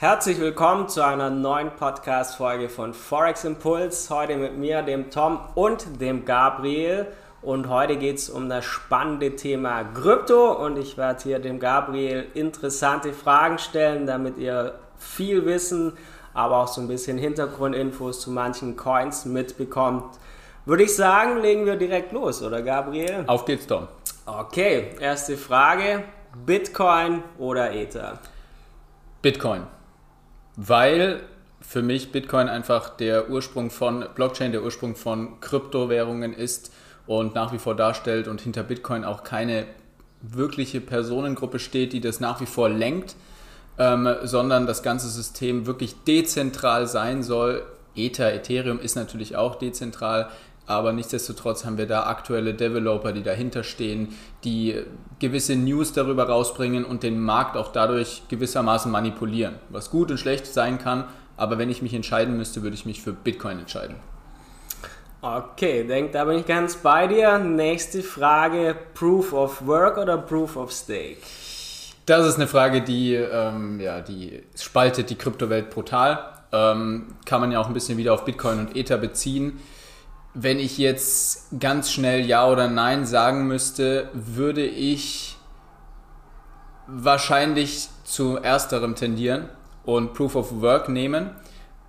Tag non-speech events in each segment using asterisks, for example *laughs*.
Herzlich willkommen zu einer neuen Podcast-Folge von Forex Impuls. Heute mit mir, dem Tom und dem Gabriel. Und heute geht es um das spannende Thema Krypto. Und ich werde hier dem Gabriel interessante Fragen stellen, damit ihr viel Wissen, aber auch so ein bisschen Hintergrundinfos zu manchen Coins mitbekommt. Würde ich sagen, legen wir direkt los, oder Gabriel? Auf geht's, Tom. Okay, erste Frage. Bitcoin oder Ether? Bitcoin weil für mich Bitcoin einfach der Ursprung von Blockchain, der Ursprung von Kryptowährungen ist und nach wie vor darstellt und hinter Bitcoin auch keine wirkliche Personengruppe steht, die das nach wie vor lenkt, ähm, sondern das ganze System wirklich dezentral sein soll. Ether, Ethereum ist natürlich auch dezentral, aber nichtsdestotrotz haben wir da aktuelle Developer, die dahinter stehen, die gewisse News darüber rausbringen und den Markt auch dadurch gewissermaßen manipulieren. Was gut und schlecht sein kann, aber wenn ich mich entscheiden müsste, würde ich mich für Bitcoin entscheiden. Okay, denk, da bin ich ganz bei dir. Nächste Frage: Proof of Work oder Proof of Stake? Das ist eine Frage, die, ähm, ja, die spaltet die Kryptowelt brutal. Ähm, kann man ja auch ein bisschen wieder auf Bitcoin und Ether beziehen. Wenn ich jetzt ganz schnell Ja oder Nein sagen müsste, würde ich wahrscheinlich zu ersterem tendieren und Proof of Work nehmen.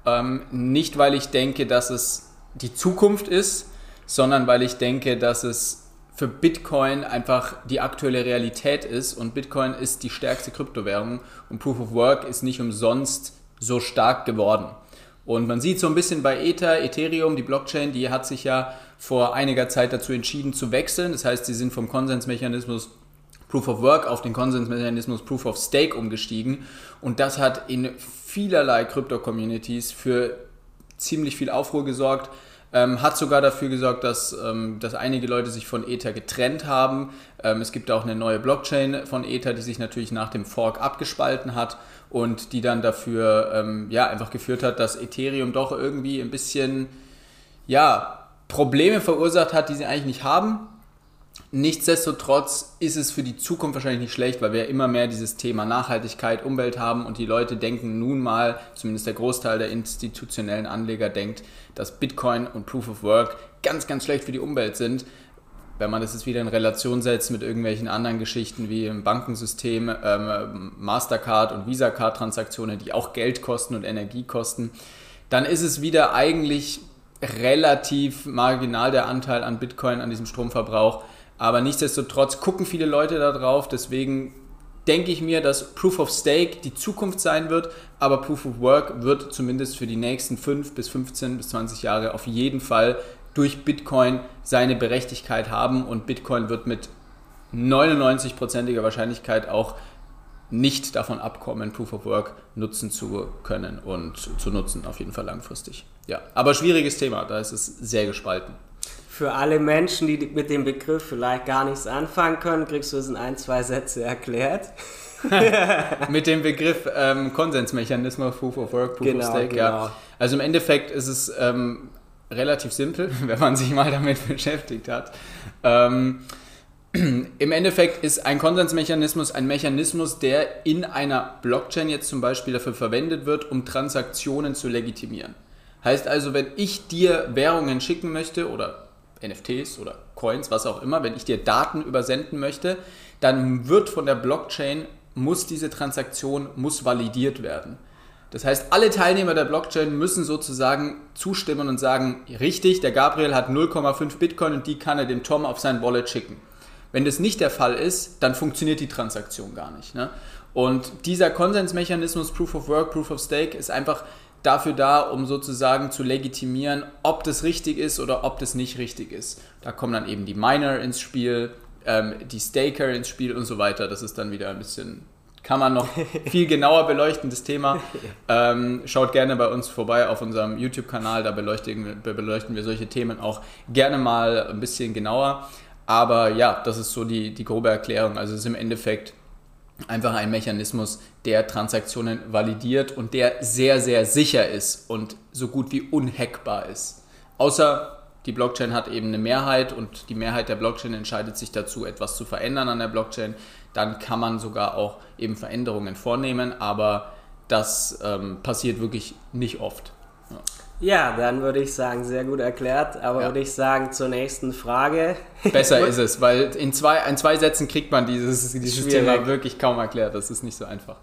Ähm, nicht, weil ich denke, dass es die Zukunft ist, sondern weil ich denke, dass es für Bitcoin einfach die aktuelle Realität ist und Bitcoin ist die stärkste Kryptowährung und Proof of Work ist nicht umsonst so stark geworden. Und man sieht so ein bisschen bei Ether, Ethereum, die Blockchain, die hat sich ja vor einiger Zeit dazu entschieden zu wechseln. Das heißt, sie sind vom Konsensmechanismus Proof of Work auf den Konsensmechanismus Proof of Stake umgestiegen. Und das hat in vielerlei Krypto-Communities für ziemlich viel Aufruhr gesorgt. Ähm, hat sogar dafür gesorgt, dass, ähm, dass einige Leute sich von Ether getrennt haben. Ähm, es gibt auch eine neue Blockchain von Ether, die sich natürlich nach dem Fork abgespalten hat und die dann dafür ähm, ja, einfach geführt hat, dass Ethereum doch irgendwie ein bisschen ja, Probleme verursacht hat, die sie eigentlich nicht haben. Nichtsdestotrotz ist es für die Zukunft wahrscheinlich nicht schlecht, weil wir immer mehr dieses Thema Nachhaltigkeit, Umwelt haben und die Leute denken nun mal, zumindest der Großteil der institutionellen Anleger denkt, dass Bitcoin und Proof of Work ganz, ganz schlecht für die Umwelt sind. Wenn man das jetzt wieder in Relation setzt mit irgendwelchen anderen Geschichten wie im Bankensystem, ähm, Mastercard und Visa-Card-Transaktionen, die auch Geld kosten und Energie kosten, dann ist es wieder eigentlich relativ marginal der Anteil an Bitcoin, an diesem Stromverbrauch aber nichtsdestotrotz gucken viele Leute da drauf. Deswegen denke ich mir, dass Proof of Stake die Zukunft sein wird, aber Proof of Work wird zumindest für die nächsten 5 bis 15 bis 20 Jahre auf jeden Fall durch Bitcoin seine Berechtigkeit haben und Bitcoin wird mit 99%iger Wahrscheinlichkeit auch nicht davon abkommen, Proof of Work nutzen zu können und zu nutzen, auf jeden Fall langfristig. Ja, aber schwieriges Thema, da ist es sehr gespalten. Für alle Menschen, die mit dem Begriff vielleicht gar nichts anfangen können, kriegst du es in ein, zwei Sätze erklärt. *laughs* mit dem Begriff ähm, Konsensmechanismus, Proof of Work, Proof genau, of Stake, genau. ja. Also im Endeffekt ist es ähm, relativ simpel, *laughs* wenn man sich mal damit *laughs* beschäftigt hat. Ähm, *clears throat* Im Endeffekt ist ein Konsensmechanismus ein Mechanismus, der in einer Blockchain jetzt zum Beispiel dafür verwendet wird, um Transaktionen zu legitimieren. Heißt also, wenn ich dir Währungen schicken möchte oder NFTs oder Coins, was auch immer, wenn ich dir Daten übersenden möchte, dann wird von der Blockchain, muss diese Transaktion, muss validiert werden. Das heißt, alle Teilnehmer der Blockchain müssen sozusagen zustimmen und sagen, richtig, der Gabriel hat 0,5 Bitcoin und die kann er dem Tom auf sein Wallet schicken. Wenn das nicht der Fall ist, dann funktioniert die Transaktion gar nicht. Ne? Und dieser Konsensmechanismus Proof of Work, Proof of Stake ist einfach dafür da, um sozusagen zu legitimieren, ob das richtig ist oder ob das nicht richtig ist. Da kommen dann eben die Miner ins Spiel, ähm, die Staker ins Spiel und so weiter. Das ist dann wieder ein bisschen, kann man noch *laughs* viel genauer beleuchten, das Thema. Ähm, schaut gerne bei uns vorbei auf unserem YouTube-Kanal, da beleuchten, beleuchten wir solche Themen auch gerne mal ein bisschen genauer. Aber ja, das ist so die, die grobe Erklärung. Also es ist im Endeffekt einfach ein Mechanismus, der Transaktionen validiert und der sehr, sehr sicher ist und so gut wie unhackbar ist. Außer die Blockchain hat eben eine Mehrheit und die Mehrheit der Blockchain entscheidet sich dazu, etwas zu verändern an der Blockchain, dann kann man sogar auch eben Veränderungen vornehmen, aber das ähm, passiert wirklich nicht oft. Ja. Ja, dann würde ich sagen, sehr gut erklärt. Aber ja. würde ich sagen, zur nächsten Frage. Besser *laughs* ist es, weil in zwei, in zwei Sätzen kriegt man dieses, dieses Thema wirklich kaum erklärt. Das ist nicht so einfach.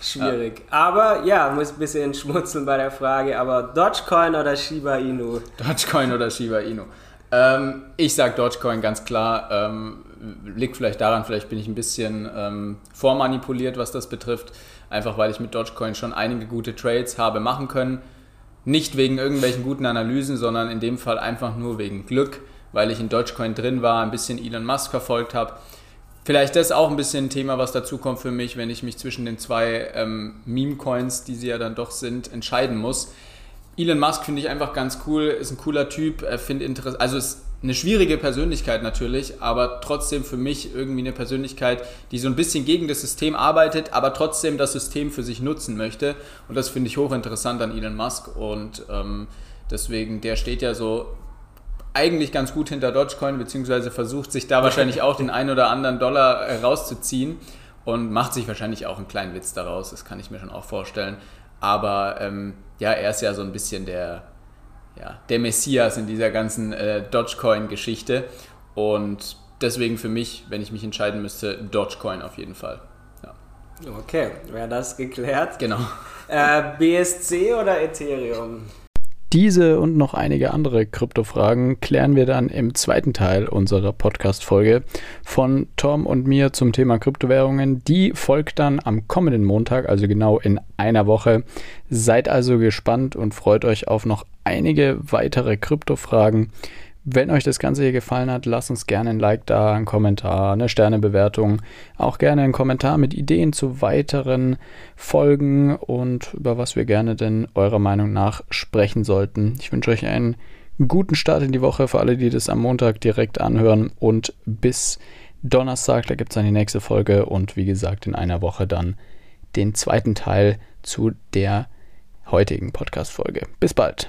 Schwierig. Ja. Aber ja, muss ein bisschen schmutzeln bei der Frage. Aber Dogecoin oder Shiba Inu? Dogecoin oder Shiba Inu? Ähm, ich sage Dogecoin ganz klar. Ähm, liegt vielleicht daran, vielleicht bin ich ein bisschen ähm, vormanipuliert, was das betrifft. Einfach weil ich mit Dogecoin schon einige gute Trades habe machen können nicht wegen irgendwelchen guten Analysen, sondern in dem Fall einfach nur wegen Glück, weil ich in Dogecoin drin war, ein bisschen Elon Musk verfolgt habe. Vielleicht das auch ein bisschen ein Thema, was dazu kommt für mich, wenn ich mich zwischen den zwei ähm, Meme-Coins, die sie ja dann doch sind, entscheiden muss. Elon Musk finde ich einfach ganz cool, ist ein cooler Typ, finde interessant, also ist eine schwierige Persönlichkeit natürlich, aber trotzdem für mich irgendwie eine Persönlichkeit, die so ein bisschen gegen das System arbeitet, aber trotzdem das System für sich nutzen möchte. Und das finde ich hochinteressant an Elon Musk. Und ähm, deswegen, der steht ja so eigentlich ganz gut hinter Dogecoin, beziehungsweise versucht sich da *laughs* wahrscheinlich auch den einen oder anderen Dollar äh, rauszuziehen und macht sich wahrscheinlich auch einen kleinen Witz daraus. Das kann ich mir schon auch vorstellen. Aber ähm, ja, er ist ja so ein bisschen der ja, der Messias in dieser ganzen äh, Dogecoin-Geschichte. Und deswegen für mich, wenn ich mich entscheiden müsste, Dogecoin auf jeden Fall. Ja. Okay, wäre das geklärt. Genau. Äh, BSC oder Ethereum? Diese und noch einige andere Kryptofragen klären wir dann im zweiten Teil unserer Podcast-Folge von Tom und mir zum Thema Kryptowährungen. Die folgt dann am kommenden Montag, also genau in einer Woche. Seid also gespannt und freut euch auf noch einige weitere Kryptofragen. Wenn euch das Ganze hier gefallen hat, lasst uns gerne ein Like da, einen Kommentar, eine Sternebewertung, auch gerne einen Kommentar mit Ideen zu weiteren Folgen und über was wir gerne denn eurer Meinung nach sprechen sollten. Ich wünsche euch einen guten Start in die Woche für alle, die das am Montag direkt anhören und bis Donnerstag, da gibt es dann die nächste Folge und wie gesagt in einer Woche dann den zweiten Teil zu der heutigen Podcast-Folge. Bis bald.